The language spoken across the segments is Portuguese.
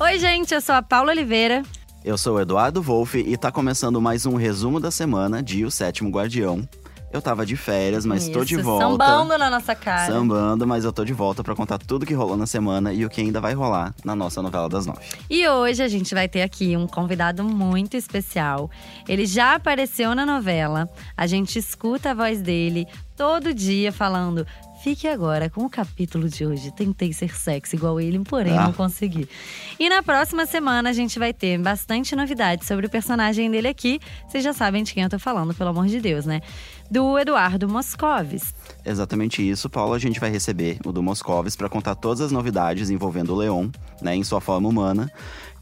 Oi, gente, eu sou a Paula Oliveira. Eu sou o Eduardo Wolff e tá começando mais um resumo da semana de O Sétimo Guardião. Eu tava de férias, mas tô de Isso, volta. Sambando na nossa cara. Sambando, mas eu tô de volta pra contar tudo que rolou na semana e o que ainda vai rolar na nossa novela das nove. E hoje a gente vai ter aqui um convidado muito especial. Ele já apareceu na novela. A gente escuta a voz dele todo dia falando. Fique agora com o capítulo de hoje. Tentei ser sexy igual ele, porém Ah. não consegui. E na próxima semana a gente vai ter bastante novidades sobre o personagem dele aqui. Vocês já sabem de quem eu tô falando, pelo amor de Deus, né? Do Eduardo Moscovis. Exatamente isso, Paulo. A gente vai receber o do Moscovis pra contar todas as novidades envolvendo o Leon, né, em sua forma humana.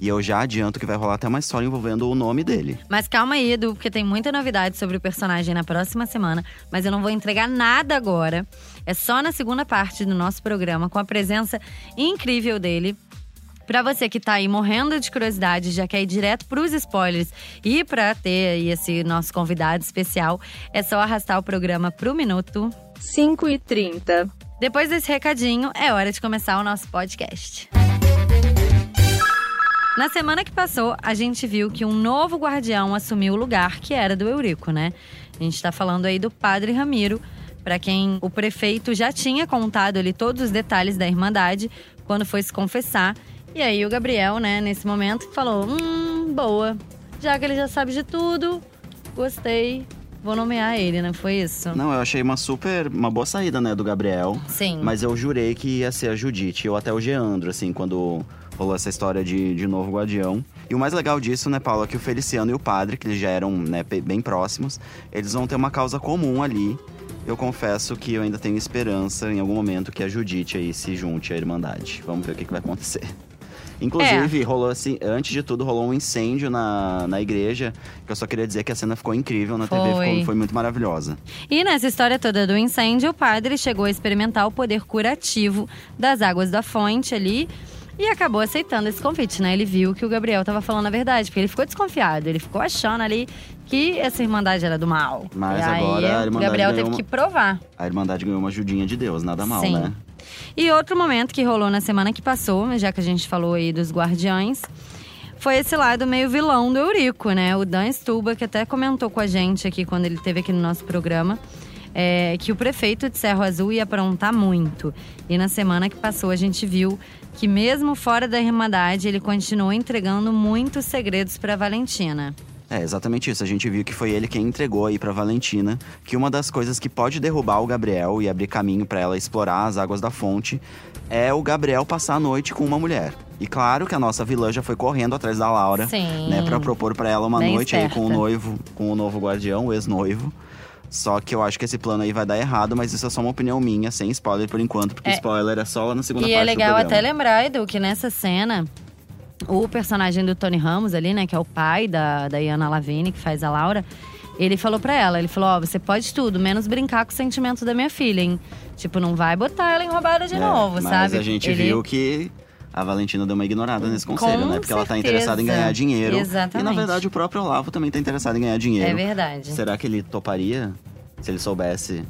E eu já adianto que vai rolar até uma história envolvendo o nome dele. Mas calma aí, Edu, porque tem muita novidade sobre o personagem na próxima semana. Mas eu não vou entregar nada agora. É só na segunda parte do nosso programa, com a presença incrível dele. Pra você que tá aí morrendo de curiosidade, já quer ir direto pros spoilers e pra ter aí esse nosso convidado especial, é só arrastar o programa pro minuto. 5 e 30. Depois desse recadinho, é hora de começar o nosso podcast. Na semana que passou, a gente viu que um novo guardião assumiu o lugar que era do Eurico, né? A gente tá falando aí do Padre Ramiro, para quem o prefeito já tinha contado ali todos os detalhes da Irmandade quando foi se confessar. E aí o Gabriel, né, nesse momento, falou: Hum, boa. Já que ele já sabe de tudo, gostei. Vou nomear ele, não foi isso? Não, eu achei uma super, uma boa saída, né, do Gabriel. Sim. Mas eu jurei que ia ser a Judite, ou até o Geandro, assim, quando rolou essa história de, de novo guardião. E o mais legal disso, né, Paulo, é que o Feliciano e o padre, que eles já eram né, bem próximos, eles vão ter uma causa comum ali. Eu confesso que eu ainda tenho esperança em algum momento que a Judite aí se junte à Irmandade. Vamos ver o que, que vai acontecer. Inclusive, rolou assim, antes de tudo, rolou um incêndio na, na igreja. Que eu só queria dizer que a cena ficou incrível na TV, Foi. ficou, foi muito maravilhosa. E nessa história toda do incêndio, o padre chegou a experimentar o poder curativo das águas da fonte ali e acabou aceitando esse convite, né? Ele viu que o Gabriel tava falando a verdade, porque ele ficou desconfiado, ele ficou achando ali que essa irmandade era do mal. Mas e aí, agora a o Irmandade Gabriel teve uma- que provar. A Irmandade ganhou uma ajudinha de Deus, nada mal, Sim. né? E outro momento que rolou na semana que passou, já que a gente falou aí dos guardiães, foi esse lado meio vilão do Eurico, né? O Dan Stuba, que até comentou com a gente aqui quando ele esteve aqui no nosso programa, é, que o prefeito de Cerro Azul ia aprontar muito. E na semana que passou, a gente viu que mesmo fora da Irmandade, ele continuou entregando muitos segredos para Valentina. É, exatamente isso. A gente viu que foi ele quem entregou aí pra Valentina que uma das coisas que pode derrubar o Gabriel e abrir caminho pra ela explorar as águas da fonte é o Gabriel passar a noite com uma mulher. E claro que a nossa vilã já foi correndo atrás da Laura, Sim. né, para propor pra ela uma Bem noite aí com o noivo, com o novo guardião, o ex-noivo. Só que eu acho que esse plano aí vai dar errado, mas isso é só uma opinião minha, sem spoiler por enquanto, porque É. spoiler é só lá na segunda E parte é legal do até lembrar, Edu, que nessa cena, o personagem do Tony Ramos ali, né, que é o pai da, da Iana Lavigne, que faz a Laura, ele falou pra ela, ele falou, ó, você pode tudo, menos brincar com o sentimento da minha filha, hein? Tipo, não vai botar ela em roubada de É, novo, mas sabe? a gente Ele- viu que a Valentina deu uma ignorada nesse conselho, Com né? Porque ela tá certeza. interessada em ganhar dinheiro. E na Exatamente. verdade o próprio Olavo também tá interessado em ganhar dinheiro. É verdade. Será que ele toparia? Se ele soubesse.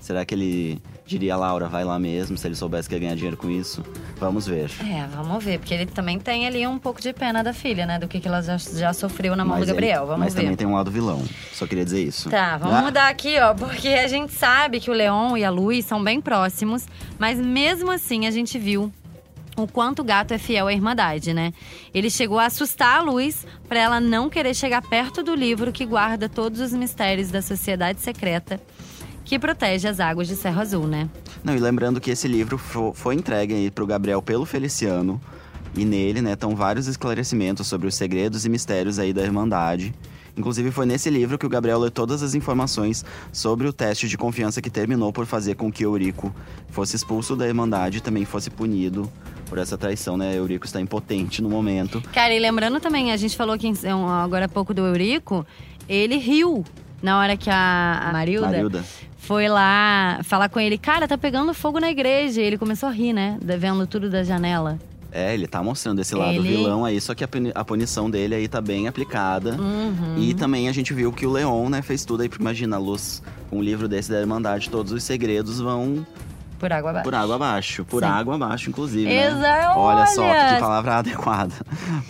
Será que ele diria, Laura, vai lá mesmo, se ele soubesse que ia ganhar dinheiro com isso? Vamos ver. É, vamos ver, porque ele também tem ali um pouco de pena da filha, né? Do que, que ela já, já sofreu na mão Mas do ele- Gabriel. Vamos mas ver. também tem um lado vilão. Só queria dizer isso. Tá, vamos Ah, mudar aqui, ó, porque a gente sabe que o Leon e a Luz são bem próximos, mas mesmo assim a gente viu o quanto o gato é fiel à Irmandade, né? Ele chegou a assustar a Luz pra ela não querer chegar perto do livro que guarda todos os mistérios da sociedade secreta que protege as águas de Cerro Azul, né? Não, e lembrando que esse livro fo- foi entregue aí pro Gabriel pelo Feliciano. E nele, né, estão vários esclarecimentos sobre os segredos e mistérios aí da Irmandade. Inclusive, foi nesse livro que o Gabriel lê todas as informações sobre o teste de confiança que terminou por fazer com que Eurico fosse expulso da Irmandade e também fosse punido por essa traição, né? Eurico está impotente no momento. Cara, e lembrando também, a gente falou aqui em- agora há pouco do Eurico, ele riu na hora que a, a Marilda, Marilda. foi lá falar com ele. Cara, tá pegando fogo na igreja. E ele começou a rir, né? Vendo tudo da janela. É, ele tá mostrando esse lado Ele- vilão aí, só que a a punição dele aí tá bem aplicada. Uhum. E também a gente viu que o Leon, né, fez tudo aí, imagina, a luz, com um livro desse da Irmandade, todos os segredos vão Por água abaixo. Por água abaixo. Por Sim. água abaixo, inclusive. Exa- né? Olha só que palavra adequada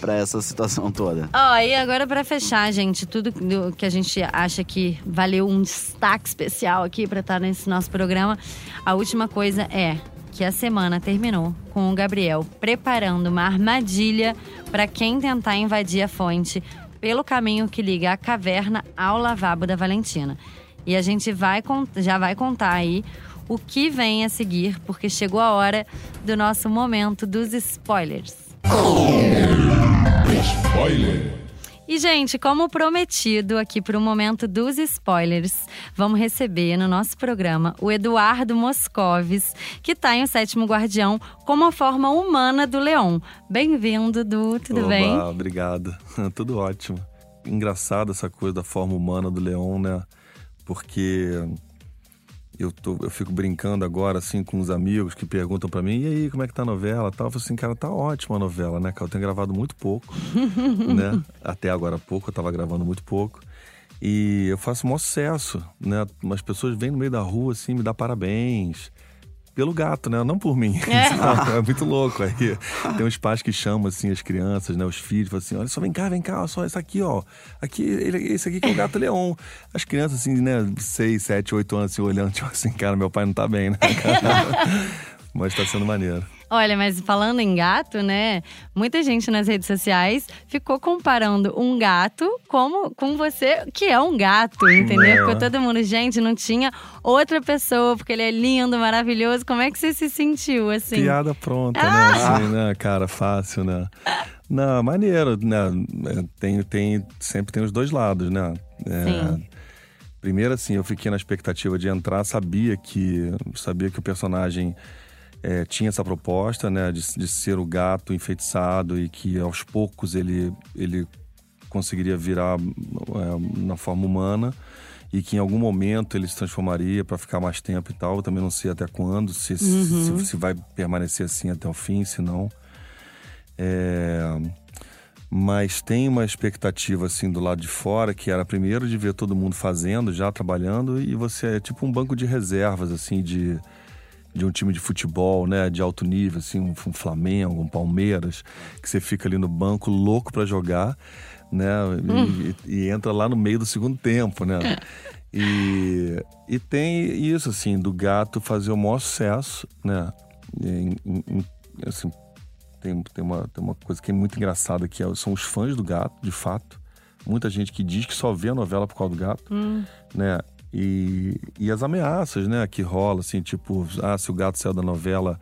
pra essa situação toda. Ó, e agora pra fechar, gente, tudo do- que a gente acha que valeu um destaque especial aqui pra estar nesse nosso programa, a última coisa é que a semana terminou com o Gabriel preparando uma armadilha pra quem tentar invadir a fonte pelo caminho que liga a caverna ao lavabo da Valentina. E a gente vai já vai contar aí o que vem a seguir, porque chegou a hora do nosso momento dos spoilers. E, gente, como prometido aqui para o momento dos spoilers, vamos receber no nosso programa o Eduardo Moscovis, que está em O Sétimo Guardião como a forma humana do Leão. Bem-vindo, Du, tudo Oba, bem? Obrigado. Tudo ótimo. Engraçado essa coisa da forma humana do leão, né? Porque eu, tô, eu fico brincando agora, assim, com os amigos que perguntam pra mim, e aí, como é que tá a novela tal? Eu falo assim, cara, tá ótima a novela, né? cara? Eu tenho gravado muito pouco, né? Até agora pouco, eu tava gravando muito pouco. E eu faço um sucesso, né? Umas pessoas vêm no meio da rua, assim, me dá parabéns. Pelo gato, né? Não por mim. sabe? É, muito louco. Aí tem uns pais que chamam, assim, as crianças, né? Os filhos, falam assim: olha só, vem cá, vem cá, olha só esse aqui, ó. Aqui, ele, esse aqui que é o gato leão. As crianças, assim, né? Seis, sete, oito anos, assim, olhando, tipo assim, cara, meu pai não tá bem, né? Mas tá sendo maneiro. Olha, mas falando em gato, né? Muita gente nas redes sociais ficou comparando um gato como com você, que é um gato, entendeu? É. Ficou todo mundo, gente, não tinha outra pessoa, porque ele é lindo, maravilhoso. Como é que você se sentiu, assim? Piada pronta, né? Assim, né? Cara, fácil, né? Não, maneiro, né? É, Tem, tem, sempre tem os dois lados, né? É, Sim. Primeiro, assim, eu fiquei na expectativa de entrar, sabia que, sabia que o personagem é, tinha essa proposta, né? De, de ser o gato enfeitiçado e que aos poucos ele, ele conseguiria virar é, na forma humana e que em algum momento ele se transformaria para ficar mais tempo e tal. Eu também não sei até quando, se, se, se vai permanecer assim até o fim, se não. É, mas tem uma expectativa assim do lado de fora que era primeiro de ver todo mundo fazendo, já trabalhando e você é tipo um banco de reservas assim de de um time de futebol, né, de alto nível, assim, um, um Flamengo, um Palmeiras, que você fica ali no banco louco para jogar, né, e, e entra lá no meio do segundo tempo, né. E, e tem isso assim do gato fazer o maior sucesso, né, em- em- assim, tem, tem, uma, tem uma coisa que é muito engraçada que é- são os fãs do gato, de fato. Muita gente que diz que só vê a novela por causa do gato, né? E, e as ameaças, né, que rola, assim, tipo, ah, se o gato saiu da novela,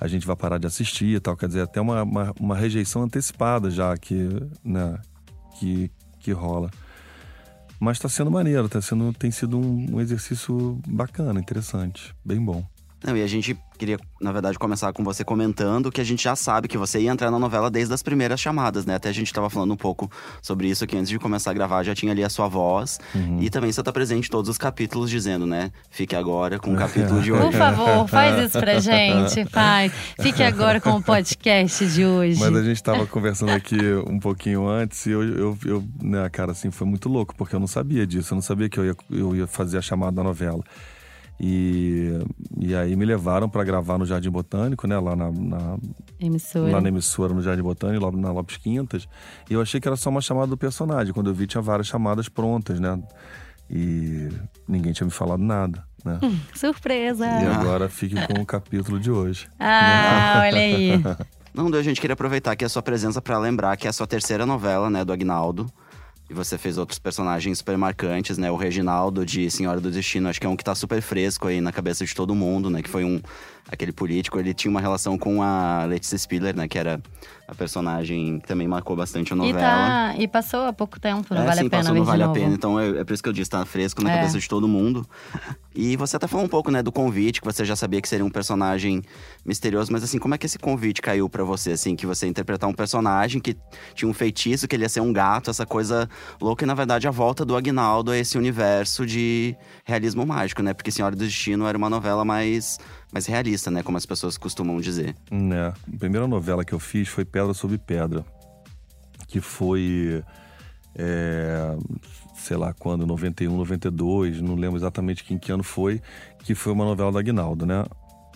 a gente vai parar de assistir e tal. Quer dizer, até uma, uma, uma rejeição antecipada já que, né, que, que rola. Mas tá sendo maneiro, tá sendo, tem sido um, um exercício bacana, interessante, bem bom. Não, e a gente queria, na verdade, começar com você comentando que a gente já sabe que você ia entrar na novela desde as primeiras chamadas, né? Até a gente tava falando um pouco sobre isso aqui antes de começar a gravar, já tinha ali a sua voz. E também você tá presente em todos os capítulos dizendo, né? Fique agora com o capítulo de Por hoje. favor, faz isso pra gente, faz. Fique agora com o podcast de hoje. Mas a gente tava conversando aqui um pouquinho antes e eu, eu, eu, né, cara, assim, foi muito louco, porque eu não sabia disso, eu não sabia que eu ia, eu ia fazer a chamada da novela. E, e aí me levaram para gravar no Jardim Botânico, né, lá na, na- Emissora. lá na emissora, no Jardim Botânico, lá na Lopes Quintas. E eu achei que era só uma chamada do personagem. Quando eu vi, tinha várias chamadas prontas, né? E ninguém tinha me falado nada, né? Surpresa. E agora fique com o capítulo de hoje. Ah, olha aí. Não, a gente queria aproveitar aqui a sua presença pra lembrar que é a sua terceira novela, né, do Agnaldo. E você fez outros personagens super marcantes, né? O Reginaldo de Senhora do Destino, acho que é um que tá super fresco aí na cabeça de todo mundo, né? Que foi um aquele político, ele tinha uma relação com a Letícia Spiller, né? Que era a personagem que também marcou bastante a E, novela. tá, e passou há pouco tempo, não É, vale sim, a pena passou de Vale a. Pena. Então é, é por isso que eu disse, tá fresco na É. cabeça de todo mundo. E você até falou um pouco, né, do convite, que você já sabia que seria um personagem misterioso, mas assim, como é que esse convite caiu pra você, assim, que você interpretar um personagem que tinha um feitiço, que ele ia ser um gato, essa coisa louca, e na verdade a volta do Agnaldo a esse universo de realismo mágico, né? Porque Senhora do Destino era uma novela mais, mais realista, né? Como as pessoas costumam dizer. Né. A primeira novela que eu fiz foi Pedra sobre Pedra, que foi, é, sei lá quando, 91, 92, não lembro exatamente em que ano foi, que foi uma novela do Aguinaldo, né?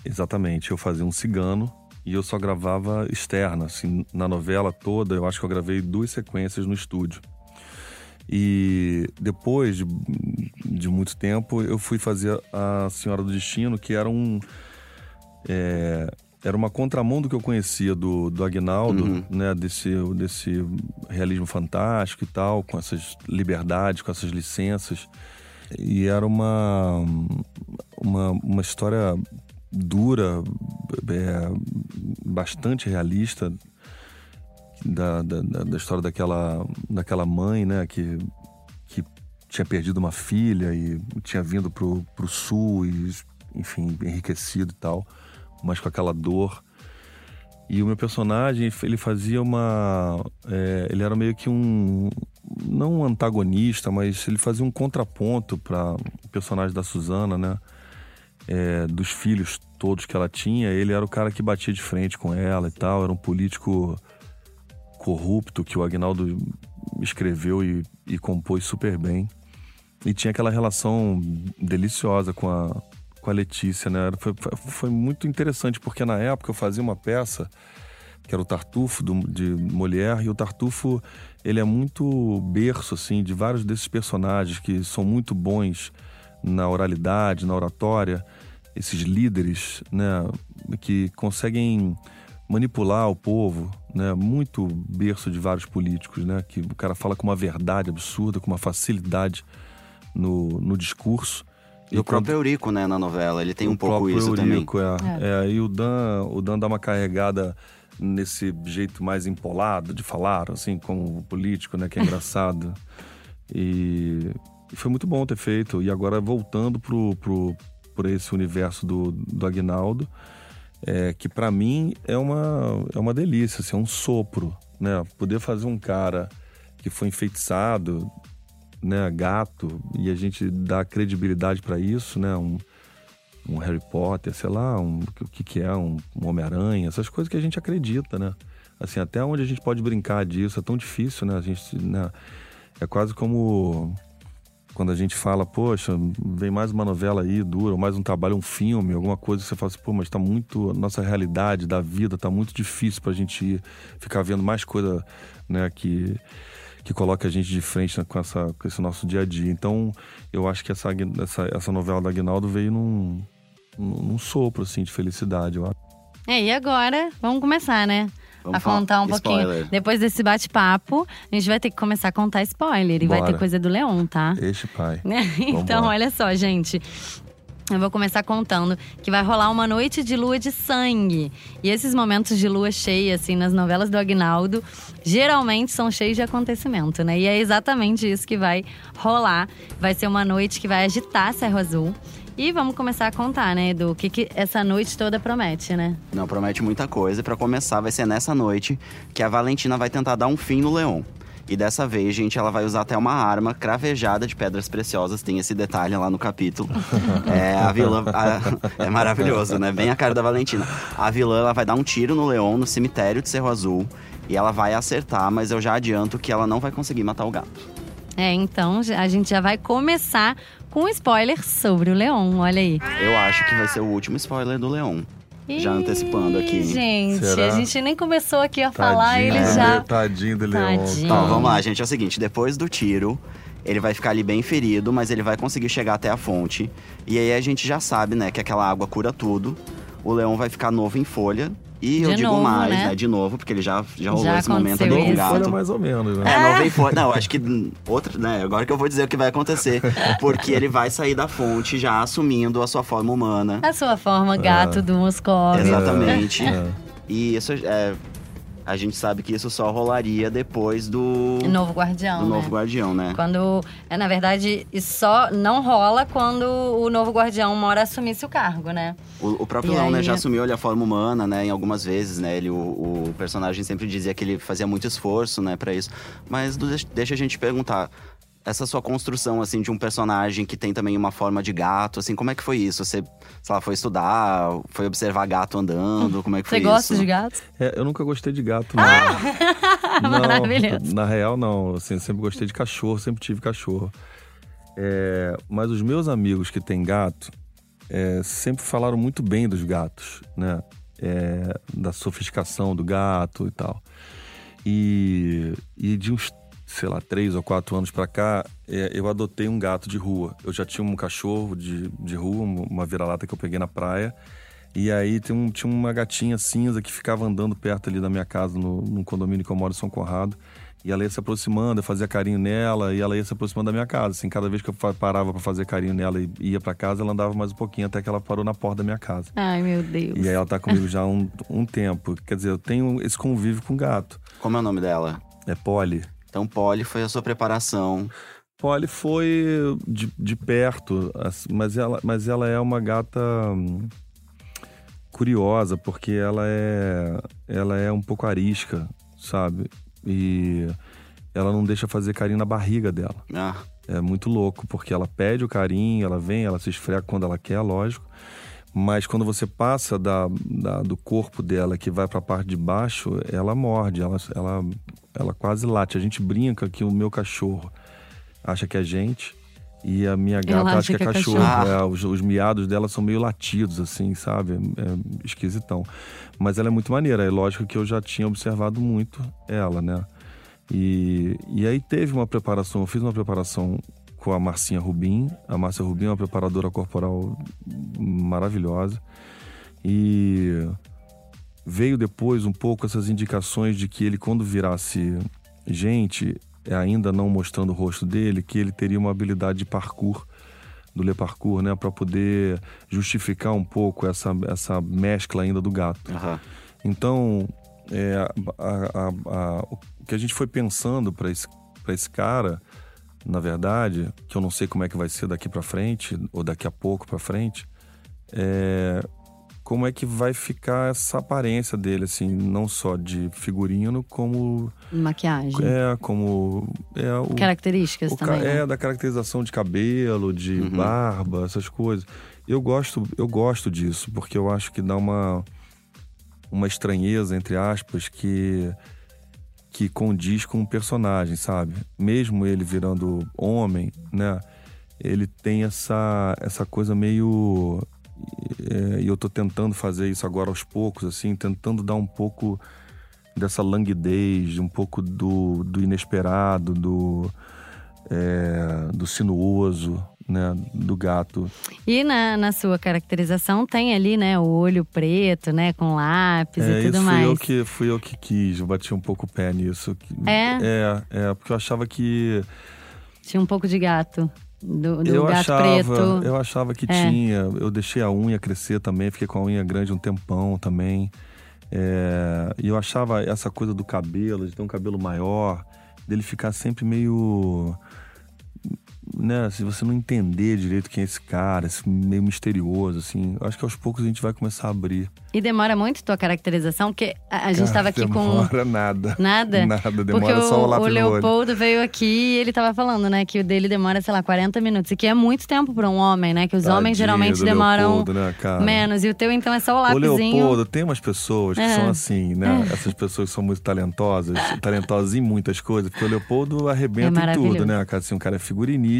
Exatamente, eu fazia um cigano e eu só gravava externa. Assim, na novela toda, eu acho que eu gravei duas sequências no estúdio. E depois de, de muito tempo, eu fui fazer a Senhora do Destino, que era um. É, era uma contramão do que eu conhecia do, do Agnaldo, Uhum. né? Desse, desse realismo fantástico e tal, com essas liberdades, com essas licenças. E era uma, uma, uma história dura, é, bastante realista da, da, da- história daquela, daquela mãe, né? Que, que tinha perdido uma filha e tinha vindo pro, pro sul e, enfim, enriquecido e tal, mas com aquela dor. E o meu personagem, ele fazia uma. é, ele era meio que um. Não um antagonista, mas ele fazia um contraponto para o personagem da Suzana, né? É, dos filhos todos que ela tinha. Ele era o cara que batia de frente com ela e tal. Era um político corrupto que o Agnaldo escreveu e, e compôs super bem. E tinha aquela relação deliciosa com a, com a Letícia, né? Foi, foi- muito interessante, porque na época eu fazia uma peça que era o Tartufo do- de Molière, e o Tartufo ele é muito berço assim de vários desses personagens que são muito bons na oralidade, na oratória, esses líderes, né, que conseguem manipular o povo, né, muito berço de vários políticos, né, que o cara fala com uma verdade absurda, com uma facilidade no, no discurso. E o próprio Eurico, né, na novela, ele tem um pouco próprio isso Eurico, também. É. É, e o Dan, o Dan dá uma carregada nesse jeito mais empolado de falar, assim, como o político, né? Que é engraçado. e, e foi muito bom ter feito. E agora voltando pro, pro, por esse universo do, do Agnaldo, é, que para mim é uma, é uma delícia, assim, é um sopro, né? Poder fazer um cara que foi enfeitiçado, né, gato, e a gente dá credibilidade para isso, né? Um, um Harry Potter, sei lá, um, o que, que é, um, um Homem-Aranha, essas coisas que a gente acredita, né? Assim, até onde a gente pode brincar disso, é tão difícil, né? A gente, né? É quase como quando a gente fala, poxa, vem mais uma novela aí, dura, ou mais um trabalho, um filme, alguma coisa você fala assim, pô, mas tá muito, a nossa realidade da vida tá muito difícil pra gente ir, ficar vendo mais coisa, né, que que coloca a gente de frente com, essa, com esse nosso dia a dia. Então, eu acho que essa, essa, essa novela da Aguinaldo veio num, num, num sopro, assim, de felicidade, eu acho. É, e agora, vamos começar, né? Vamos a contar um pouquinho. spoiler. Depois desse bate-papo, a gente vai ter que começar a contar spoiler. E vai ter coisa do Leon, tá? Este pai. Então, olha só, gente. Eu vou começar contando que vai rolar uma noite de lua de sangue. E esses momentos de lua cheia, assim, nas novelas do Agnaldo, geralmente são cheios de acontecimento, né? E é exatamente isso que vai rolar. Vai ser uma noite que vai agitar Serra Azul. E vamos começar a contar, né, do que, que essa noite toda promete, né? Não, promete muita coisa. E pra começar, vai ser nessa noite que a Valentina vai tentar dar um fim no Leão. E dessa vez, gente, ela vai usar até uma arma cravejada de pedras preciosas. Tem esse detalhe lá no capítulo. é, a vilã. a- é maravilhoso, né? Bem a cara da Valentina. A vilã ela vai dar um tiro no Leão no cemitério de Cerro Azul. E ela vai acertar, mas eu já adianto que ela não vai conseguir matar o gato. É, então a gente já vai começar com um spoiler sobre o Leon, olha aí. Eu acho que vai ser o último spoiler do Leão. Já Ih, antecipando aqui. Gente, Será? a gente nem começou aqui a falar, Tadinho, ele do já. Tadinho do Leão. Tadinho. Então, vamos lá, gente. É o seguinte: depois do tiro, ele vai ficar ali bem ferido, mas ele vai conseguir chegar até a fonte. E aí a gente já sabe, né, que aquela água cura tudo. O leão vai ficar novo em folha. E eu De digo novo, mais, né? né? De novo, porque ele já, já rolou Já esse momento ali com o isso. Folha gato. mais ou menos, né? É, novo em folha. Não, acho que outra, né? Agora que eu vou dizer o que vai acontecer. Porque ele vai sair da fonte já assumindo a sua forma humana. A sua forma gato do Moscov. Exatamente. É. E isso é. A gente sabe que isso só rolaria depois do. Novo Guardião, do né? novo guardião, né? Quando, é, na verdade, isso só não rola quando o novo guardião mora assumisse o cargo, né? O, o próprio Leão, né, aí- já assumiu ali a forma humana, né, em algumas vezes, né, ele, o, o personagem sempre dizia que ele fazia muito esforço, né, pra isso. Mas deixa a gente perguntar, essa sua construção, assim, de um personagem que tem também uma forma de gato, assim, como é que foi isso? Você, sei lá, foi estudar, foi observar gato andando, como é que Você foi gosta isso? de gatos? É, eu nunca gostei de gato, não. não Maravilhoso. Na real, não. Assim, eu sempre gostei de cachorro, sempre tive cachorro. É, mas os meus amigos que têm gato, é, sempre falaram muito bem dos gatos, né? É, da sofisticação do gato e tal. E, e de uns, sei lá, três ou quatro anos pra cá, é, eu adotei um gato de rua. Eu já tinha um cachorro de, de rua, uma vira-lata que eu peguei na praia. E aí tem um, tinha uma gatinha cinza que ficava andando perto ali da minha casa, no, no condomínio que eu moro em São Conrado. E ela ia se aproximando, eu fazia carinho nela, e ela ia se aproximando da minha casa. Assim, cada vez que eu parava para fazer carinho nela e ia para casa, ela andava mais um pouquinho até que ela parou na porta da minha casa. Ai, meu Deus. E aí ela tá comigo já há um, um tempo. Quer dizer, eu tenho esse convívio com gato. Como é o nome dela? É Polly. Então, Polly foi a sua preparação. Polly foi de, de perto, mas ela, mas ela é uma gata hum, curiosa, porque ela é, ela é um pouco arisca, sabe? E ela não deixa fazer carinho na barriga dela. Ah. É muito louco, porque ela pede o carinho, ela vem, ela se esfrega quando ela quer, lógico. Mas quando você passa da, da do corpo dela que vai para a parte de baixo, ela morde, ela, ela, ela quase late. A gente brinca que o meu cachorro acha que é gente e a minha gata acha, acha que, que, é, é cachorro. cachorro. É, os, os, miados dela são meio latidos, assim, sabe? É esquisitão. Mas ela é muito maneira. É lógico que eu já tinha observado muito ela, né? E, e aí teve uma preparação, eu fiz uma preparação com a Marcinha Rubim. A Márcia Rubim é uma preparadora corporal maravilhosa. E veio depois um pouco essas indicações de que ele, quando virasse gente, ainda não mostrando o rosto dele, que ele teria uma habilidade de parkour, do Le Parkour, né? para poder justificar um pouco essa, essa mescla ainda do gato. Uhum. Então, é, a, a, a, o que a gente foi pensando para esse, esse cara, na verdade, que eu não sei como é que vai ser daqui para frente, ou daqui a pouco para frente, é como é que vai ficar essa aparência dele, assim, não só de figurino, como. Maquiagem. É, como. É, o, Características o, também. É, né? da caracterização de cabelo, de uhum. barba, essas coisas. Eu gosto, eu gosto disso, porque eu acho que dá uma, uma estranheza, entre aspas, que que condiz com o personagem, sabe? Mesmo ele virando homem, né? Ele tem essa, essa coisa meio é, e eu tô tentando fazer isso agora aos poucos, assim, tentando dar um pouco dessa languidez, um pouco do, do inesperado, do, é, do sinuoso, né, do gato. E na, na sua caracterização tem ali, né, o olho preto, né, com lápis é, e tudo isso mais. Fui eu, que, fui eu que quis, eu bati um pouco o pé nisso. É? É, é porque eu achava que... Tinha um pouco de gato. Do, do eu gato achava, preto. Eu achava que é. tinha. Eu deixei a unha crescer também, fiquei com a unha grande um tempão também. É, e eu achava essa coisa do cabelo, de ter um cabelo maior, dele ficar sempre meio né, se você não entender direito quem é esse cara, esse meio misterioso, assim, acho que aos poucos a gente vai começar a abrir. E demora muito tua caracterização? Porque a, a gente estava aqui demora com. Demora nada. Nada? Nada, demora porque só o, o lápis O Leopoldo veio aqui e ele tava falando, né, que o dele demora, sei lá, 40 minutos. E que é muito tempo para um homem, né? Que os Tadinho homens geralmente demoram Leopoldo, né, cara? menos. E o teu, então, é só o O lápisinho. Leopoldo, tem umas pessoas que É. são assim, né? Essas pessoas que são muito talentosas, talentosas em muitas coisas, porque o Leopoldo É arrebenta em maravilhoso. tudo, né? Cara, assim, o cara é figurinista,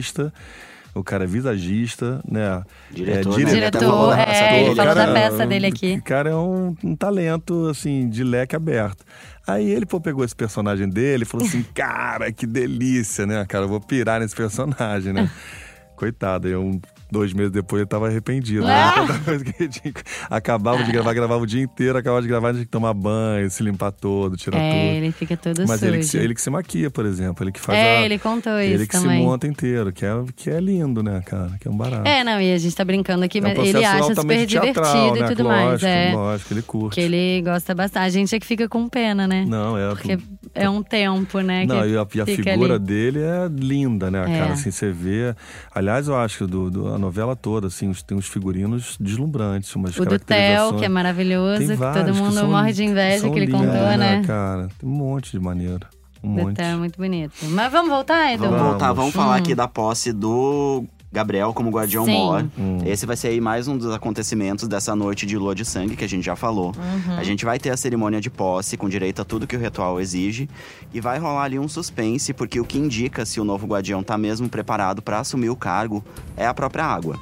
o cara é visagista, né? Diretor, é, né? Diretor, Até falou da é, peça ele dele. falou da cara- peça dele aqui. O cara é um, um talento, assim, de leque aberto. Aí ele, pô, pegou esse personagem dele e falou assim: cara, que delícia, né, cara? Eu vou pirar nesse personagem, né? Coitado, eu, um, dois meses depois ele tava arrependido. Né? Ah! Toda vez que ele tinha- acabava de gravar, gravava o dia inteiro, acabava de gravar, tinha que tomar banho, se limpar todo, tirar É, tudo. ele fica todo Mas sujo. ele que, se, ele que se maquia, por exemplo. Ele que faz É, a. ele contou isso Ele que também. se monta inteiro, que é, que é lindo, né, cara? Que é um barato. É, não, e a gente tá brincando aqui, É um mas ele acha super altamente divertido teatral, e né? tudo lógico, mais. É. Lógico, ele curte. Que ele gosta bastante. A gente é que fica com pena, né? Não, é. Porque é um tempo, né? Não, e a, e a figura ali. dele é linda, né, É. cara? Assim, você vê. Aliás, eu acho do, do- novela toda, assim, os- tem uns figurinos deslumbrantes, umas O do Theo, que é maravilhoso, Tem que todo que mundo são- morre de inveja, que ele lindos, contou, né? cara? Tem um monte de maneiro. Um O do monte. Theo é muito bonito. Mas vamos voltar, Edu? Vamos voltar, Vamos. vamos falar Hum. aqui da posse do Gabriel como Guardião Sim. Mor. Hum. Esse vai ser aí mais um dos acontecimentos dessa noite de lua de sangue que a gente já falou. Uhum. A gente vai ter a cerimônia de posse com direito a tudo que o ritual exige e vai rolar ali um suspense porque o que indica se o novo guardião tá mesmo preparado para assumir o cargo é a própria água.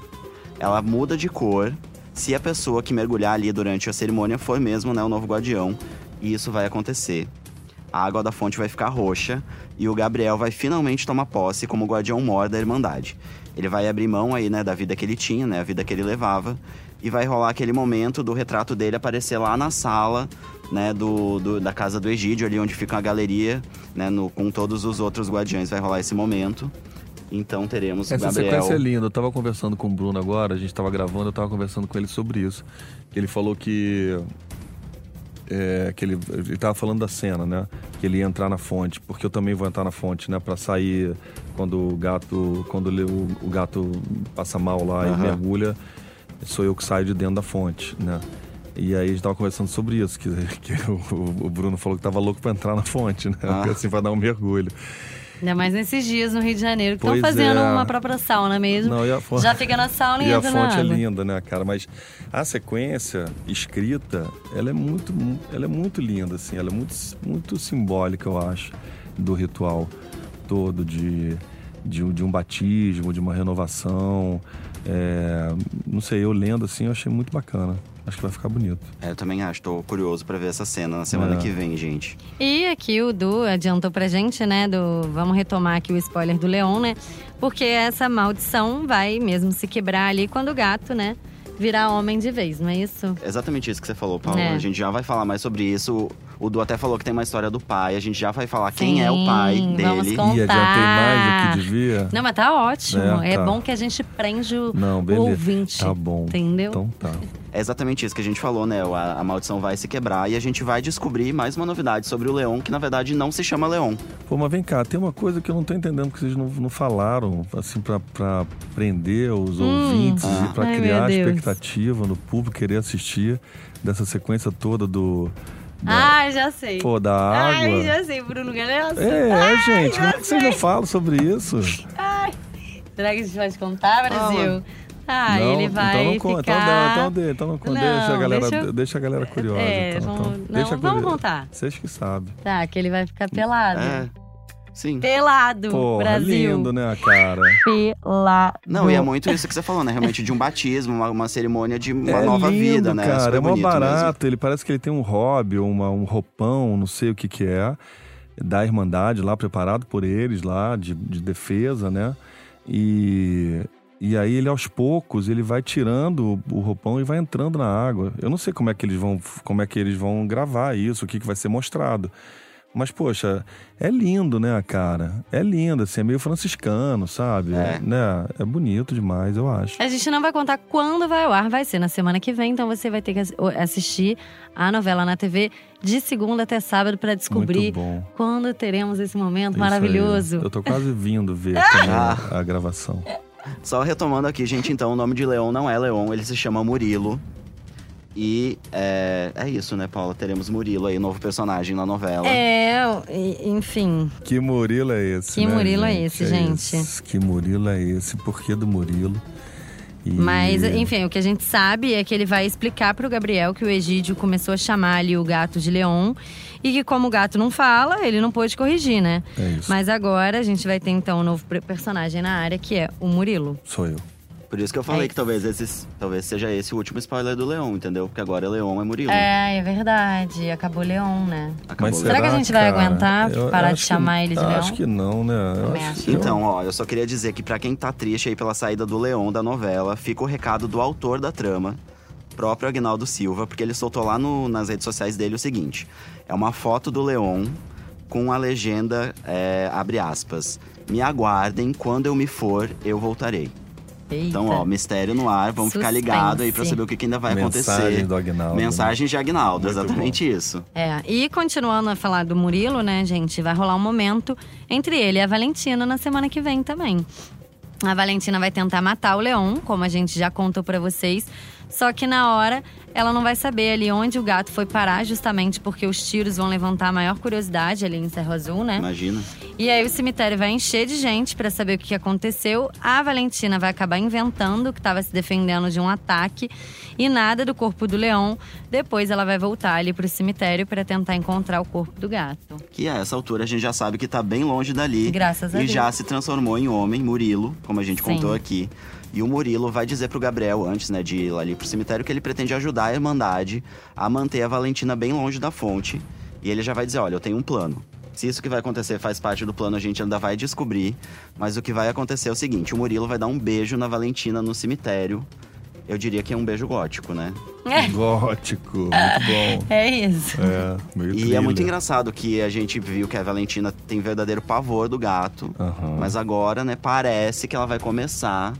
ela muda de cor se a pessoa que mergulhar ali durante a cerimônia for mesmo né, o novo guardião. E isso vai acontecer. A água da fonte vai ficar roxa e o Gabriel vai finalmente tomar posse como guardião mor da Irmandade. Ele vai abrir mão aí, né, da vida que ele tinha, né, a vida que ele levava, e vai rolar aquele momento do retrato dele aparecer lá na sala, né, do, do da casa do Egídio, ali onde fica a galeria, né, no, com todos os outros guardiões. Vai rolar esse momento. Então teremos Essa Gabriel. sequência é linda. Eu tava conversando com o Bruno agora, a gente tava gravando, eu tava conversando com ele sobre isso. Ele falou que. É, que ele, ele tava falando da cena, né? Que ele ia entrar na fonte, porque eu também vou entrar na fonte, né? Pra sair quando o gato. Quando o, o gato passa mal lá e Aham. mergulha, sou eu que saio de dentro da fonte, né? E aí a gente tava conversando sobre isso, que, que o, o Bruno falou que tava louco pra entrar na fonte, né? Ah. Assim, pra dar um mergulho. Ainda mais nesses dias no Rio de Janeiro, que estão fazendo é. uma própria sauna mesmo. Não, e a fonte- Já fica na sauna e, E a entra na fonte é linda, né, cara? Mas a sequência escrita, ela é muito, ela é muito linda, assim. Ela é muito, muito simbólica, eu acho, do ritual todo de, de, um- de um batismo, de uma renovação. É, não sei, eu lendo assim, eu achei muito bacana. Acho que vai ficar bonito. É, eu também acho, tô curioso pra ver essa cena na semana É. que vem, gente. E aqui o Du adiantou pra gente, né, do vamos retomar aqui o spoiler do Leon, né? Porque essa maldição vai mesmo se quebrar ali quando o gato, né, virar homem de vez, não é isso? Exatamente isso que você falou, Paulo. É. A gente já vai falar mais sobre isso. O Du até falou que tem uma história do pai. A gente já vai falar quem é o pai Sim, vamos dele. com- E adiantei mais do que Contar. devia. Não, mas tá ótimo. É, É, tá. bom que a gente prende o, Não, o ouvinte. Tá bom. Entendeu? Então tá. É exatamente isso que a gente falou, né? A, a maldição vai se quebrar e a gente vai descobrir mais uma novidade sobre o Leon, que na verdade não se chama Leon. Pô, mas vem cá, tem uma coisa que eu não tô entendendo que vocês não, não falaram, assim, pra, pra prender os ouvintes Ah. e pra Ai, criar expectativa no público querer assistir dessa sequência toda do. da- Ah, já sei. pô, da água. Ai, já sei, Bruno Galhaço. É, Ai, gente, como é que vocês não falam sobre isso? Será que a gente pode contar, Brasil? Ah, não, ele vai então não conta, ficar... então, não, então, de- então não conta, deixa a Não, galera, deixa eu- deixa, a galera curiosa. É, então, vamos- então, não, deixa vamos contar. Vocês que sabem. Tá, que ele vai ficar pelado. É. Sim. Pelado, Porra, Brasil. lindo, né, cara? Pelado. Não, e é muito isso que você falou, né? Realmente de um batismo, uma, uma cerimônia de uma é nova lindo, vida, né? Cara, Super é mó bonito barato. Ele parece que ele tem um hobby, uma, um roupão, não sei o que que é, da Irmandade lá, preparado por eles lá, de, de defesa, né? E, e aí ele aos poucos, ele vai tirando o, roupão e vai entrando na água. Eu não sei como é que eles vão, como é que eles vão gravar isso, o que, que vai ser mostrado. Mas, poxa, é lindo, né, cara? É lindo, assim, é meio franciscano, sabe? É. Né? é bonito demais, eu acho. A gente não vai contar quando vai ao ar, vai ser na semana que vem, então você vai ter que ass- assistir a novela na TV de segunda até sábado pra descobrir quando teremos esse momento Isso aí. maravilhoso. Eu tô quase vindo ver Ah. a, a gravação. Só retomando aqui, gente, então, o nome de Leon não é Leon, ele se chama Murilo. E é, é isso, né, Paula? Teremos Murilo aí, novo personagem na novela. É, enfim. Que Murilo é esse? Que né, Murilo é gente? esse, gente? isso. Que Murilo é esse? Por que do Murilo? E- Mas, enfim, o que a gente sabe é que ele vai explicar pro Gabriel que o Egídio começou a chamar ali o gato de Leon. E que como o gato não fala, ele não pôde corrigir, né? É isso. Mas agora a gente vai ter então um novo personagem na área, que é o Murilo. Sou eu. Por isso que eu falei É que talvez, esse, talvez seja esse o último spoiler do Leon, entendeu? Porque agora Leon é Murilo. É, é verdade. Acabou Leon, né? Acabou Mas Será Leon. que a gente vai cara? aguentar Eu parar de acho que- chamar ele de Leão? Acho que não, né? Eu que Então, ó, eu só queria dizer que pra quem tá triste aí pela saída do Leon da novela, fica o recado do autor da trama, próprio Agnaldo Silva, porque ele soltou lá no- nas redes sociais dele o seguinte: é uma foto do Leon com a legenda, é, abre aspas, me aguardem, quando eu me for, eu voltarei. Eita. Então, ó, mistério no ar, vamos ficar Suspense. ligado aí pra saber o que, que ainda vai Mensagem acontecer. do Agnaldo. né? Mensagem de Agnaldo, Muito exatamente isso. É, e continuando a falar do Murilo, né, gente, vai rolar um momento entre ele e a Valentina na semana que vem também. A Valentina vai tentar matar o Leon, como a gente já contou pra vocês. Só que na hora ela não vai saber ali onde o gato foi parar, justamente porque os tiros vão levantar a maior curiosidade ali em Cerro Azul, né? Imagina. E aí o cemitério vai encher de gente pra saber o que aconteceu. A Valentina vai acabar inventando que estava se defendendo de um ataque e nada do corpo do leão. Depois ela vai voltar ali pro cemitério pra tentar encontrar o corpo do gato. Que a essa altura a gente já sabe que tá bem longe dali. Graças a e Deus. já se transformou em homem, Murilo, como a gente Sim. contou aqui. E o Murilo vai dizer pro Gabriel, antes né, de ir ali pro cemitério, que ele pretende ajudar a Irmandade a manter a Valentina bem longe da fonte. E ele já vai dizer: olha, eu tenho um plano. Se isso que vai acontecer faz parte do plano, a gente ainda vai descobrir. Mas o que vai acontecer é o seguinte: o Murilo vai dar um beijo na Valentina no cemitério. Eu diria que é um beijo gótico, né? É, Gótico, muito bom. é isso. É, meio E é thriller. muito engraçado que a gente viu que a Valentina tem verdadeiro pavor do gato. Aham. Mas agora, né, parece que ela vai começar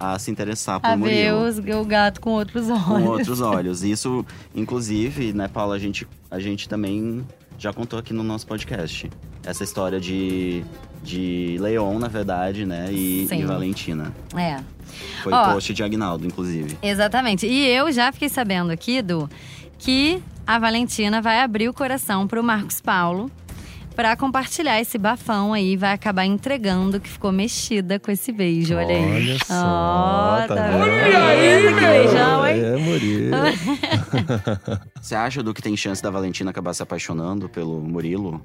a se interessar por A ver Murilo. os, o gato com outros olhos. Com outros olhos. Isso, inclusive, né, Paula, a gente, a gente também já contou aqui no nosso podcast. Essa história de, de Leon, na verdade, né, e, e Valentina. É. Foi Ó. post de Agnaldo, inclusive. Exatamente. E eu já fiquei sabendo aqui, Du, que a Valentina vai abrir o coração pro Marcos Paulo pra compartilhar esse bafão aí. Vai acabar entregando que ficou mexida com esse beijo. Olha aí. Olha só, Ó, tá tá vendo? vendo? Que beijão, hein? É, Murilo. Você acha, do que tem chance da Valentina acabar se apaixonando pelo Murilo?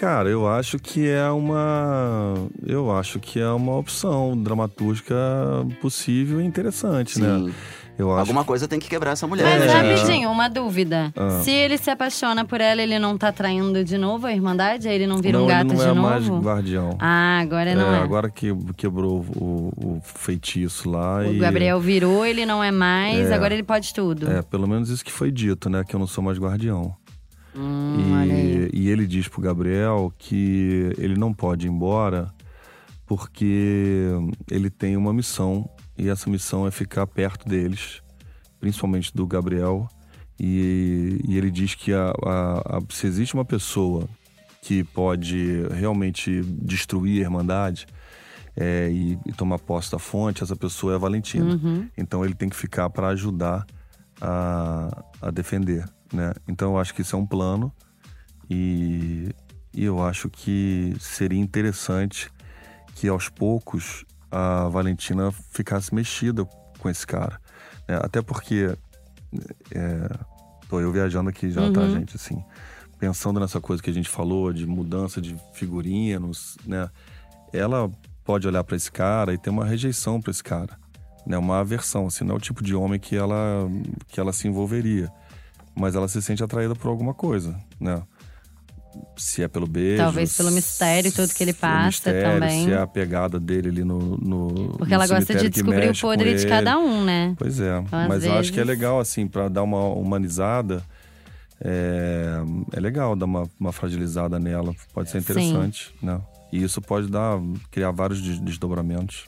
Cara, eu acho que é uma. Eu acho que é uma opção dramatúrgica possível e interessante, né? Eu acho Alguma coisa tem que quebrar essa mulher. Mas né, gente? rapidinho, uma dúvida. Ah. Se ele se apaixona por ela, ele não tá traindo de novo a Irmandade? Aí ele não vira não, um gato ele não de é novo? mais guardião. Ah, agora não É, é. Agora que quebrou o, o feitiço lá O e. Gabriel virou, ele não é mais, É. agora ele pode tudo. É, pelo menos isso que foi dito, né? Que eu não sou mais guardião. Hum. E, e ele diz pro Gabriel que ele não pode ir embora porque ele tem uma missão e essa missão é ficar perto deles, principalmente do Gabriel. E, e ele diz que a- a- a- se existe uma pessoa que pode realmente destruir a Irmandade é, e, e tomar posse da fonte, essa pessoa é a Valentina. Uhum. Então ele tem que ficar para ajudar a, a defender, né? Então eu acho que isso é um plano e, e eu acho que seria interessante que aos poucos a Valentina ficasse mexida com esse cara, né? Até porque é, tô eu viajando aqui já, tá, Uhum. gente? Assim, pensando nessa coisa que a gente falou de mudança de figurinos, né? Ela pode olhar para esse cara e ter uma rejeição para esse cara, né? Uma aversão, assim, não é o tipo de homem que ela que ela se envolveria, mas ela se sente atraída por alguma coisa, né? Se é pelo beijo, Talvez pelo mistério e tudo que ele é passa mistério, também. Se é a pegada dele ali no, no Porque no ela gosta de descobrir o podre de cada um, né? Pois é, às mas eu acho que é legal, assim, para dar uma humanizada. É, é legal dar uma, uma fragilizada nela, pode ser Sim. interessante, né? E isso pode dar, criar vários des- desdobramentos.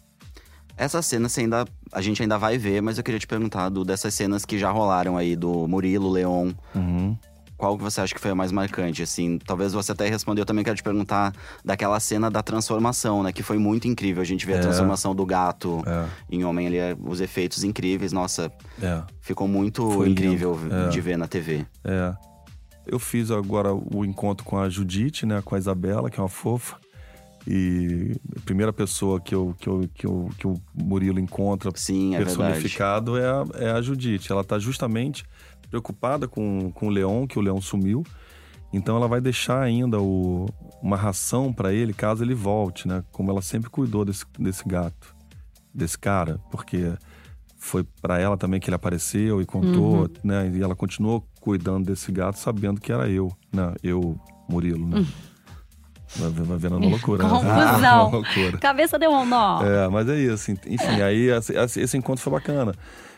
Essa cena você ainda, a gente ainda vai ver, mas eu queria te perguntar do, dessas cenas que já rolaram aí do Murilo, Leon. Uhum. Qual que você acha que foi a mais marcante, assim? Talvez você até respondeu, eu também quero te perguntar daquela cena da transformação, né? Que foi muito incrível a gente ver a É. transformação do gato É, em homem ali, é, os efeitos incríveis. Nossa, é, ficou muito Foi incrível é. de ver na TV. é. Eu fiz agora o encontro com a Judite, né? Com a Isabela, que é uma fofa. E a primeira pessoa que, eu, que, eu, que, eu, que o Murilo encontra Sim, é personificado é a, é a Judite. Ela está justamente preocupada com, com o Leão, que o Leão sumiu. Então ela vai deixar ainda o, uma ração para ele caso ele volte, né? Como ela sempre cuidou desse, desse gato, desse cara, porque foi para ela também que ele apareceu e contou, né? E ela continuou cuidando desse gato sabendo que era eu, né? Eu, Murilo, né? Vai, vai vendo a loucura, né? Confusão. loucura. Cabeça deu um nó. É, mas é isso. Enfim, aí esse, encontro foi bacana.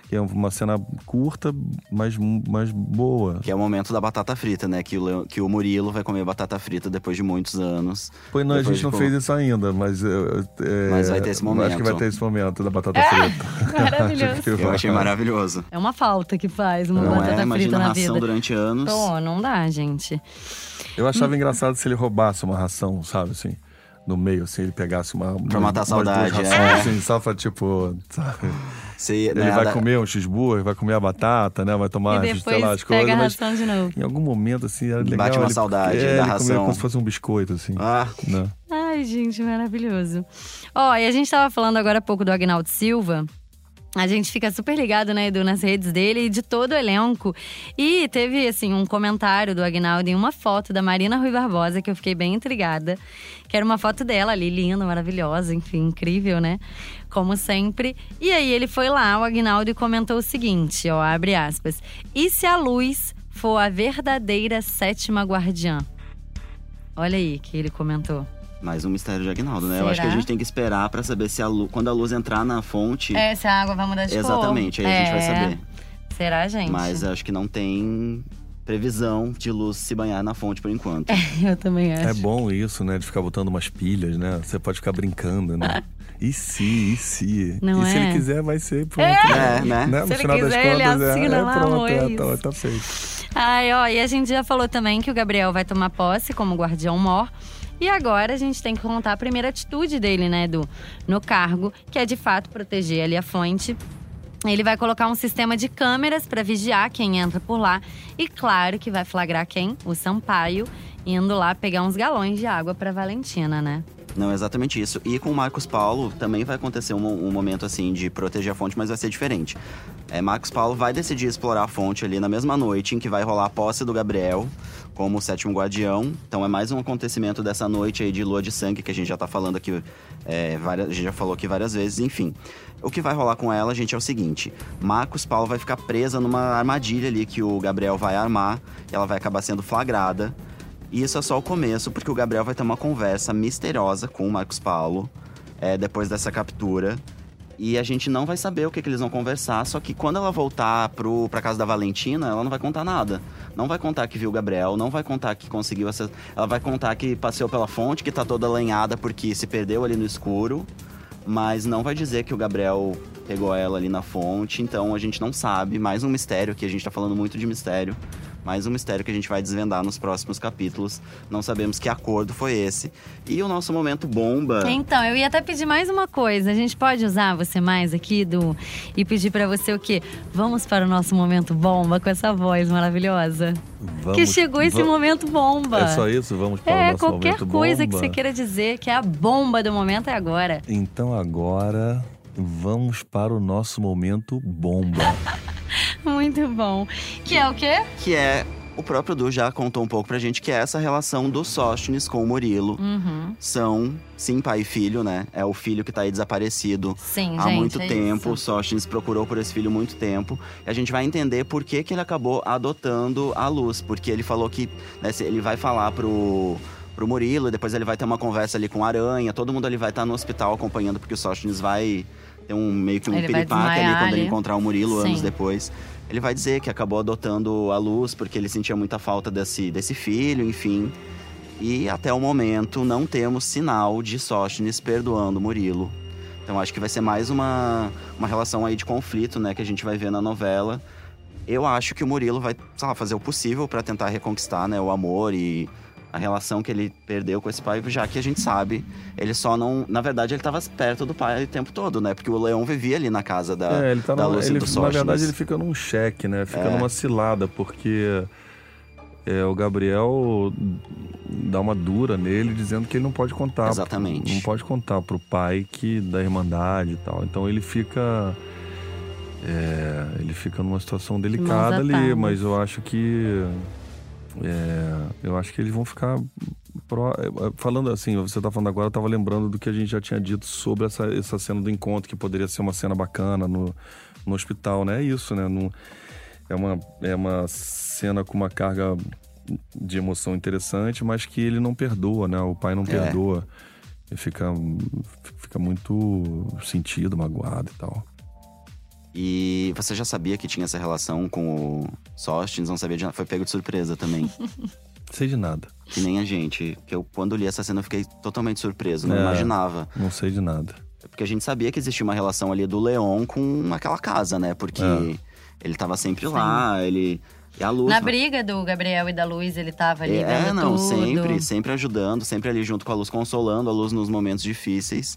Que é uma cena curta, mas, mas boa. Que é o momento da batata frita, né? Que o, Leo- que o Murilo vai comer batata frita depois de muitos anos. Pois não, a gente não de- fez isso ainda, mas. é, é, Mas vai ter esse Acho que momento. vai ter esse momento da batata frita. Maravilhoso. Eu achei maravilhoso. É uma falta que faz uma Não batata é? frita Imagina na ração vida. durante anos. Pô, não dá, gente. Eu achava engraçado se ele roubasse uma ração, sabe assim? No meio, assim, ele pegasse uma. Pra matar a saudade, rações, é. assim, só pra tipo. Sabe? Você, Ele né, vai da- comer um cheeseburger, vai comer a batata, né? Vai tomar, e sei lá, depois as pega coisas. a mas ração de novo. em algum momento, assim, era legal. Bate uma ele- saudade é, da ele ração. como se fosse um biscoito, assim. Ah, Né? Ai, gente, maravilhoso. Ó, e a gente tava falando agora há pouco do Agnaldo Silva. A gente fica super ligado, né, Edu, nas redes dele e de todo o elenco. E teve, assim, um comentário do Agnaldo em uma foto da Marina Rui Barbosa, que eu fiquei bem intrigada. Que era uma foto dela ali, linda, maravilhosa, enfim, incrível, né? Como sempre. E aí ele foi lá, o Agnaldo, e comentou o seguinte, ó, abre aspas. E se a luz for a verdadeira sétima guardiã? Olha aí que ele comentou. Mais um mistério de Agnaldo, né? Eu acho que a Será? gente tem que esperar pra saber se a luz, quando a luz entrar na fonte. É, se a água vai mudar de cor. exatamente, aí a gente vai É. saber. Será, gente? Mas acho que não tem previsão de luz se banhar na fonte por enquanto. Eu também acho. É bom isso, né? De ficar botando umas pilhas, né? Você pode ficar brincando, né? E se, e se? Não e se é? ele quiser, vai ser pronto. É, né? No Se ele final das quiser, ele contas, é- assina é, lá, pronto, amor, é é, tá, tá feito. Ai, ó, e a gente já falou também que o Gabriel vai tomar posse como guardião mor. E agora a gente tem que contar a primeira atitude dele, né, Edu? No cargo, que é de fato proteger ali a fonte. Ele vai colocar um sistema de câmeras para vigiar quem entra por lá. E claro que vai flagrar quem? O Sampaio, indo lá pegar uns galões de água para Valentina, né? Não, exatamente isso. E com o Marcos Paulo também vai acontecer um, um momento assim de proteger a fonte, mas vai ser diferente. É, Marcos Paulo vai decidir explorar a fonte ali na mesma noite em que vai rolar a posse do Gabriel como o sétimo guardião. Então é mais um acontecimento dessa noite aí de lua de sangue que a gente já tá falando aqui, é, várias, a gente já falou aqui várias vezes, enfim. O que vai rolar com ela, gente, é o seguinte: Marcos Paulo vai ficar presa numa armadilha ali que o Gabriel vai armar, ela vai acabar sendo flagrada. E isso é só o começo, porque o Gabriel vai ter uma conversa misteriosa com o Marcos Paulo é, depois dessa captura. E a gente não vai saber o que, que eles vão conversar, só que quando ela voltar pro, pra casa da Valentina, ela não vai contar nada. Não vai contar que viu o Gabriel, não vai contar que conseguiu essa. Ela vai contar que passeou pela fonte, que tá toda lenhada porque se perdeu ali no escuro. Mas não vai dizer que o Gabriel pegou ela ali na fonte, então a gente não sabe. Mais um mistério, que a gente tá falando muito de mistério. Mais um mistério que a gente vai desvendar nos próximos capítulos. Não sabemos que acordo foi esse. E o nosso momento bomba. Então, eu ia até pedir mais uma coisa. A gente pode usar você mais aqui, do e pedir pra você o quê? Vamos para o nosso momento bomba com essa voz maravilhosa. Vamos, que chegou esse momento bomba. É só isso? Vamos para o É, nosso qualquer momento coisa que bomba? você queira dizer que é a bomba do momento é agora. Então agora vamos para o nosso momento bomba. Muito bom. Que é o quê? que é o próprio Du já contou um pouco pra gente que é essa relação do Sóstenes com o Murilo. Uhum. São, sim, pai e filho, né? É o filho que tá aí desaparecido Sim, há gente. muito é tempo. O isso. Sóstenes procurou por esse filho há muito tempo. E a gente vai entender por que, que ele acabou adotando a Luz. Porque ele falou que né, ele vai falar pro, pro Murilo, depois ele vai ter uma conversa ali com a Aranha. Todo mundo ali vai estar no hospital acompanhando, porque o Sóstenes vai ter um meio que um Ele piripaque ali quando ele encontrar o Murilo anos Sim. depois. Ele vai dizer que acabou adotando a Luz porque ele sentia muita falta desse, desse filho, enfim. E até o momento não temos sinal de Sóstenes perdoando Murilo. Então acho que vai ser mais uma, uma relação aí de conflito, né, que a gente vai ver na novela. Eu acho que o Murilo vai, sei lá, fazer o possível para tentar reconquistar, né, o amor e a relação que ele perdeu com esse pai, já que a gente sabe, ele só não, na verdade ele estava perto do pai o tempo todo, né? Porque o Leão vivia ali na casa da é, ele tá da numa- Lúcia ele, do Na verdade, ele fica num cheque, né? Fica É. numa cilada, porque é, o Gabriel dá uma dura nele, dizendo que ele não pode contar. Exatamente. Não pode contar pro pai que da Irmandade e tal. Então ele fica. é, ele fica numa situação delicada ali, mas eu acho que. É, eu acho que eles vão ficar. pró- é, Falando assim, você tá falando agora, eu tava lembrando do que a gente já tinha dito sobre essa, essa cena do encontro, que poderia ser uma cena bacana no, no hospital, né? É isso, né? Não- é, uma, é uma cena com uma carga de emoção interessante, mas que ele não perdoa, né? O pai não perdoa. Ele fica, fica muito sentido, magoado e tal. E você já sabia que tinha essa relação com o Sóstenes, não sabia de nada, foi pego de surpresa também. Sei de nada. que nem a gente. Que eu, quando li essa cena, eu fiquei totalmente surpreso, não É. imaginava. Não sei de nada. Porque a gente sabia que existia uma relação ali do Leon com aquela casa, né? Porque É. ele tava sempre lá, ele. E a luz. Na briga do Gabriel e da Luz, ele tava ali É, não, tudo. sempre, sempre ajudando, sempre ali junto com a luz, consolando a luz nos momentos difíceis.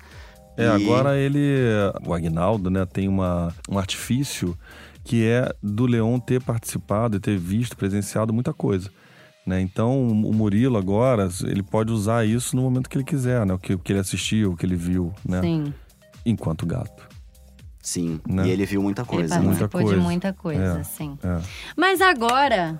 É, E- agora ele, o Agnaldo, né, tem uma, um artifício que é do Leon ter participado e ter visto, presenciado muita coisa. Né? Então, o Murilo agora, ele pode usar isso no momento que ele quiser, né? O que, o que ele assistiu, o que ele viu, né? Sim. Enquanto gato. Sim, Né? e ele viu muita Ele coisa, né? Muita participou de coisa. muita coisa, É. sim. É. Mas agora,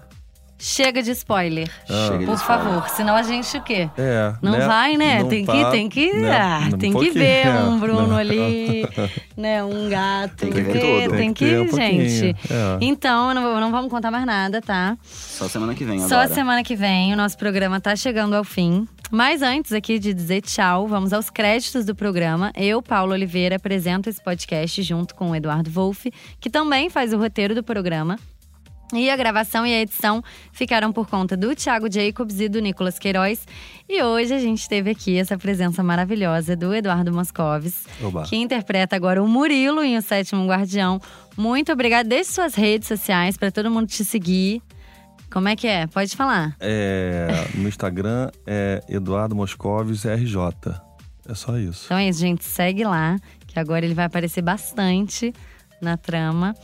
chega de spoiler. Chega de Por spoiler. favor, senão a gente o quê? É, Não né? vai, né? Não tem, tá, que, tem que, né? ah, Um tem que ver é, um Bruno não. ali, né? Um gato. Tem que ver. Tem Tem que, que ter um gente. é. Então, não, não vamos contar mais nada, tá? Só semana que vem Só agora. semana que vem, o nosso programa tá chegando ao fim. Mas antes aqui de dizer tchau, vamos aos créditos do programa. Eu, Paulo Oliveira, apresento esse podcast junto com o Eduardo Wolff, que também faz o roteiro do programa. E a gravação e a edição ficaram por conta do Thiago Jacobs e do Nicolas Queiroz. E hoje a gente teve aqui essa presença maravilhosa do Eduardo Moscovis, Oba. que interpreta agora o Murilo em O Sétimo Guardião. Muito obrigada. Deixe suas redes sociais para todo mundo te seguir. Como é que é? Pode falar. É, no Instagram é Eduardo Moscovis RJ. É só isso. Então é isso, gente. Segue lá, que agora ele vai aparecer bastante na trama.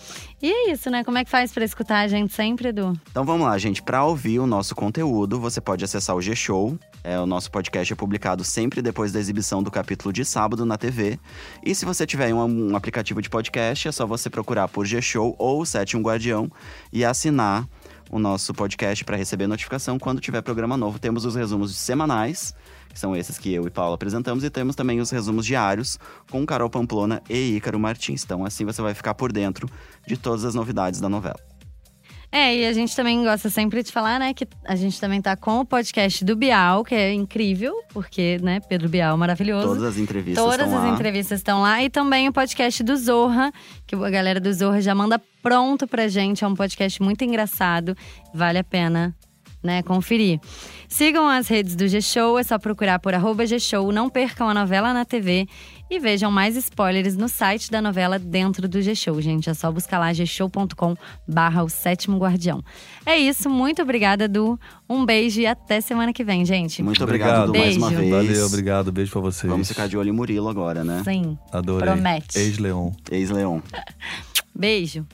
E é isso, né? Como é que faz pra escutar a gente sempre, Edu? Então vamos lá, gente. Para ouvir o nosso conteúdo, você pode acessar o G-Show. É, o nosso podcast é publicado sempre depois da exibição do capítulo de sábado na TV. E se você tiver um, um aplicativo de podcast, é só você procurar por G-Show ou Sétimo Guardião e assinar o nosso podcast para receber notificação quando tiver programa novo. Temos os resumos semanais, que são esses que eu e Paulo apresentamos, e temos também os resumos diários com Carol Pamplona e Ícaro Martins. Então assim você vai ficar por dentro de todas as novidades da novela. É, e a gente também gosta sempre de falar, né, que a gente também tá com o podcast do Bial, que é incrível, porque, né, Pedro Bial maravilhoso. Todas as entrevistas Todas as lá. entrevistas estão lá. E também o podcast do Zorra, que a galera do Zorra já manda pronto pra gente. É um podcast muito engraçado. Vale a pena, né, conferir. Sigam as redes do G-Show, é só procurar por arroba G-Show. Não percam a novela na TV. E vejam mais spoilers no site da novela dentro do G-Show, gente. É só buscar lá gshow.com barra o sétimo guardião. É isso, muito obrigada, Du. Um beijo e até semana que vem, gente. Muito obrigado, Obrigado. Du, mais uma vez. Valeu, obrigado. Beijo pra vocês. Vamos ficar de olho em Murilo agora, né? Sim, Adorei. promete. Ex-Leon. Ex-Leon. beijo.